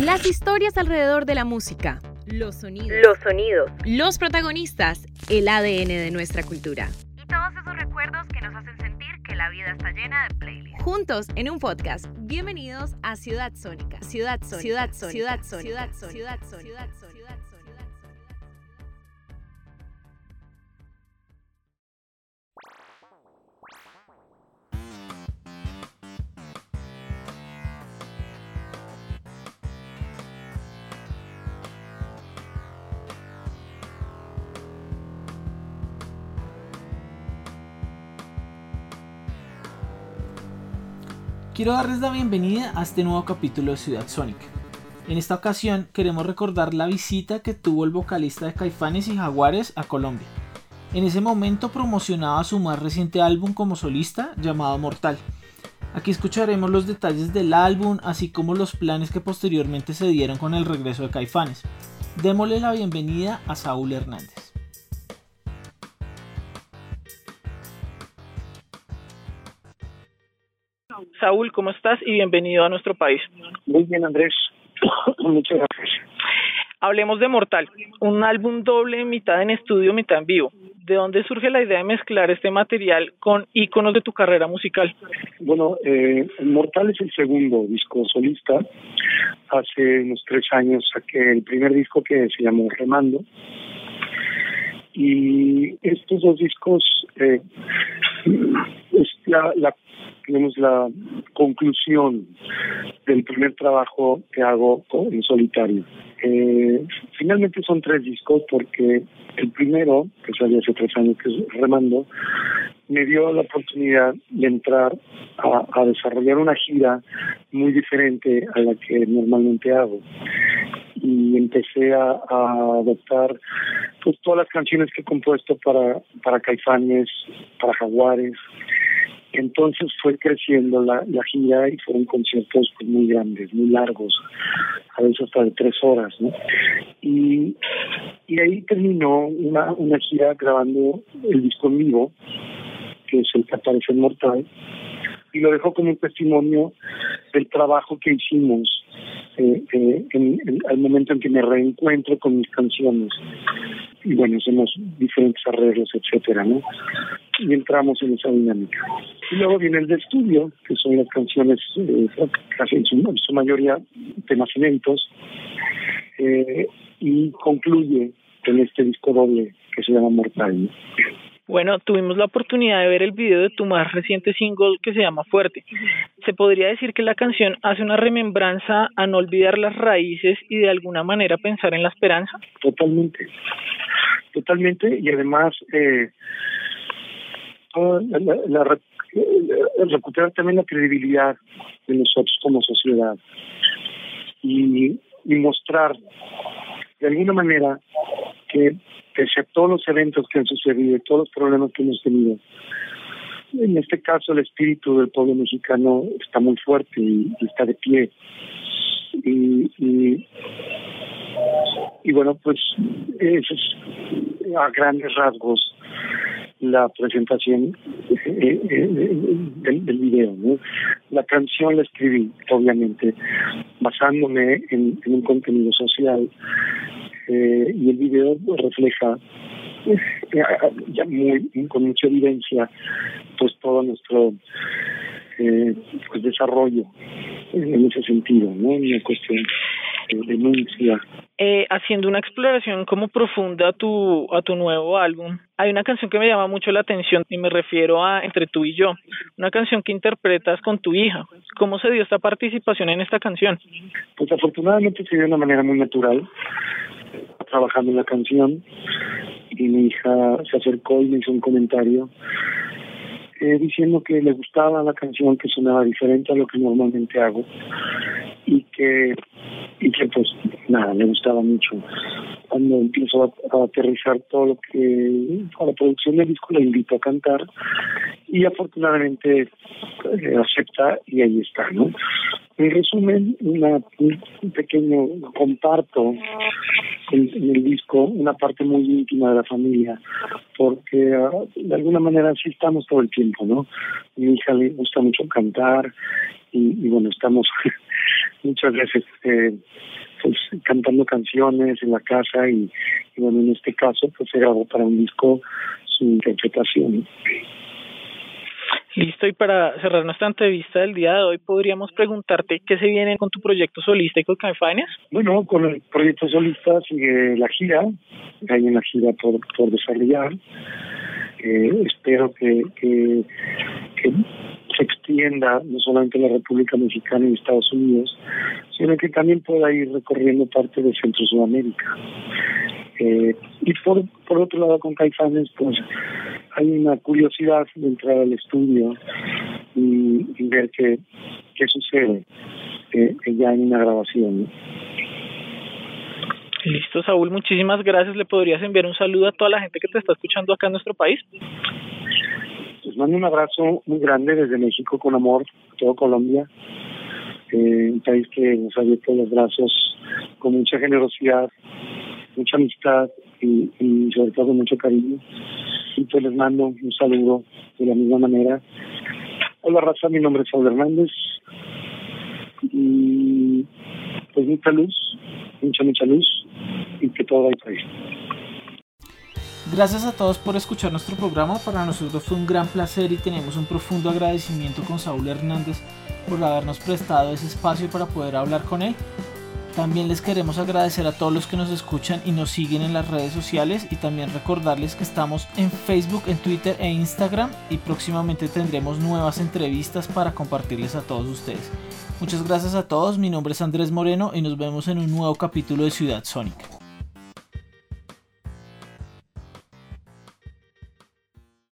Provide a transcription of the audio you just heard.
Las historias alrededor de la música. Los sonidos. Los sonidos. Los protagonistas. El ADN de nuestra cultura. Y todos esos recuerdos que nos hacen sentir que la vida está llena de playlists. Juntos en un podcast. Bienvenidos a Ciudad Sónica. Ciudad Sónica. Ciudad Sónica. Ciudad Sónica. Ciudad Sónica. Ciudad Sónica. Quiero darles la bienvenida a este nuevo capítulo de Ciudad Sónica. En esta ocasión queremos recordar la visita que tuvo el vocalista de Caifanes y Jaguares a Colombia. En ese momento promocionaba su más reciente álbum como solista llamado Mortal. Aquí escucharemos los detalles del álbum así como los planes que posteriormente se dieron con el regreso de Caifanes. Démosle la bienvenida a Saúl Hernández. Saúl, ¿cómo estás? Y bienvenido a nuestro país. Muy bien, Andrés. Muchas gracias. Hablemos de Mortal, un álbum doble, mitad en estudio, mitad en vivo. ¿De dónde surge la idea de mezclar este material con íconos de tu carrera musical? Bueno, eh, Mortal es el segundo disco solista. Hace unos tres años saqué el primer disco que se llamó Remando. Y estos dos discos eh, es la, la tenemos la conclusión del primer trabajo que hago en solitario. Eh, finalmente son tres discos porque el primero, que salió hace tres años, que es Remando, me dio la oportunidad de entrar a, a desarrollar una gira muy diferente a la que normalmente hago y empecé a, a, adoptar pues todas las canciones que he compuesto para para Caifanes, para Jaguares, entonces fue creciendo la, la gira y fueron conciertos pues, muy grandes, muy largos, a veces hasta de tres horas, ¿no? Y, y ahí terminó una, una gira grabando el disco en vivo, que es el que aparece Mortal, y lo dejó como un testimonio del trabajo que hicimos eh, eh, en, al momento en que me reencuentro con mis canciones. Y bueno hacemos diferentes arreglos etcétera no y entramos en esa dinámica. Y luego viene el de estudio que son las canciones eh, casi en su, en su mayoría temas inéditos eh, y concluye en este disco doble que se llama Mortal. Bueno, tuvimos la oportunidad de ver el video de tu más reciente single que se llama Fuerte. Se podría decir que la canción hace una remembranza a no olvidar las raíces y de alguna manera pensar en la esperanza. Totalmente, totalmente y además eh, la, la, la, recuperar también la credibilidad de nosotros como sociedad y, y mostrar de alguna manera que pese a todos los eventos que han sucedido y todos los problemas que hemos tenido, en este caso el espíritu del pueblo mexicano está muy fuerte y, y está de pie. Y, y, y bueno, pues eso es a grandes rasgos la presentación eh, eh, del, del video. ¿no? La canción la escribí, obviamente, basándome en, en un contenido social eh, y el video refleja eh, ya muy con mucha evidencia pues todo nuestro eh, pues desarrollo en ese sentido no una cuestión de denuncia eh, haciendo una exploración como profunda a tu a tu nuevo álbum hay una canción que me llama mucho la atención y me refiero a Entre tú y yo, una canción que interpretas con tu hija. ¿Cómo se dio esta participación en esta canción? Pues afortunadamente se dio de una manera muy natural trabajando en la canción y mi hija se acercó y me hizo un comentario eh, diciendo que le gustaba la canción, que sonaba diferente a lo que normalmente hago y que y que pues nada, me gustaba mucho. Cuando empiezo a, aterrizar todo lo que a la producción del disco le invito a cantar y afortunadamente eh, acepta y ahí está, ¿no? En resumen, una, un pequeño comparto en, el disco una parte muy íntima de la familia, porque uh, de alguna manera sí estamos todo el tiempo, ¿no? Mi hija le gusta mucho cantar y, bueno, estamos muchas veces eh, pues cantando canciones en la casa y, bueno, en este caso pues se grabó para un disco su interpretación. Listo, y para cerrar nuestra entrevista del día de hoy, podríamos preguntarte qué se viene con tu proyecto solista y con Caifanes. Bueno, con el proyecto solista sigue la gira, hay una gira por, desarrollar. Eh, espero que se extienda no solamente en la República Mexicana y Estados Unidos, sino que también pueda ir recorriendo parte de Centro Sudamérica. Eh, y por, por otro lado, con Caifanes, pues hay una curiosidad de entrar al estudio y, ver qué, qué sucede eh, ya en una grabación. Listo, Saúl, muchísimas gracias. ¿Le podrías enviar un saludo a toda la gente que te está escuchando acá en nuestro país? Les mando un abrazo muy grande desde México con amor, todo Colombia, eh, un país que nos ha abierto los brazos con mucha generosidad, mucha amistad y, y sobre todo mucho cariño. Les mando un saludo de la misma manera. Hola raza, mi nombre es Saúl Hernández y pues mucha luz, mucha mucha luz y que todo vaya bien. Gracias a todos por escuchar nuestro programa. Para nosotros fue un gran placer y tenemos un profundo agradecimiento con Saúl Hernández por habernos prestado ese espacio para poder hablar con él. También les queremos agradecer a todos los que nos escuchan y nos siguen en las redes sociales y también recordarles que estamos en Facebook, en Twitter e Instagram y próximamente tendremos nuevas entrevistas para compartirles a todos ustedes. Muchas gracias a todos, mi nombre es Andrés Moreno y nos vemos en un nuevo capítulo de Ciudad Sónica.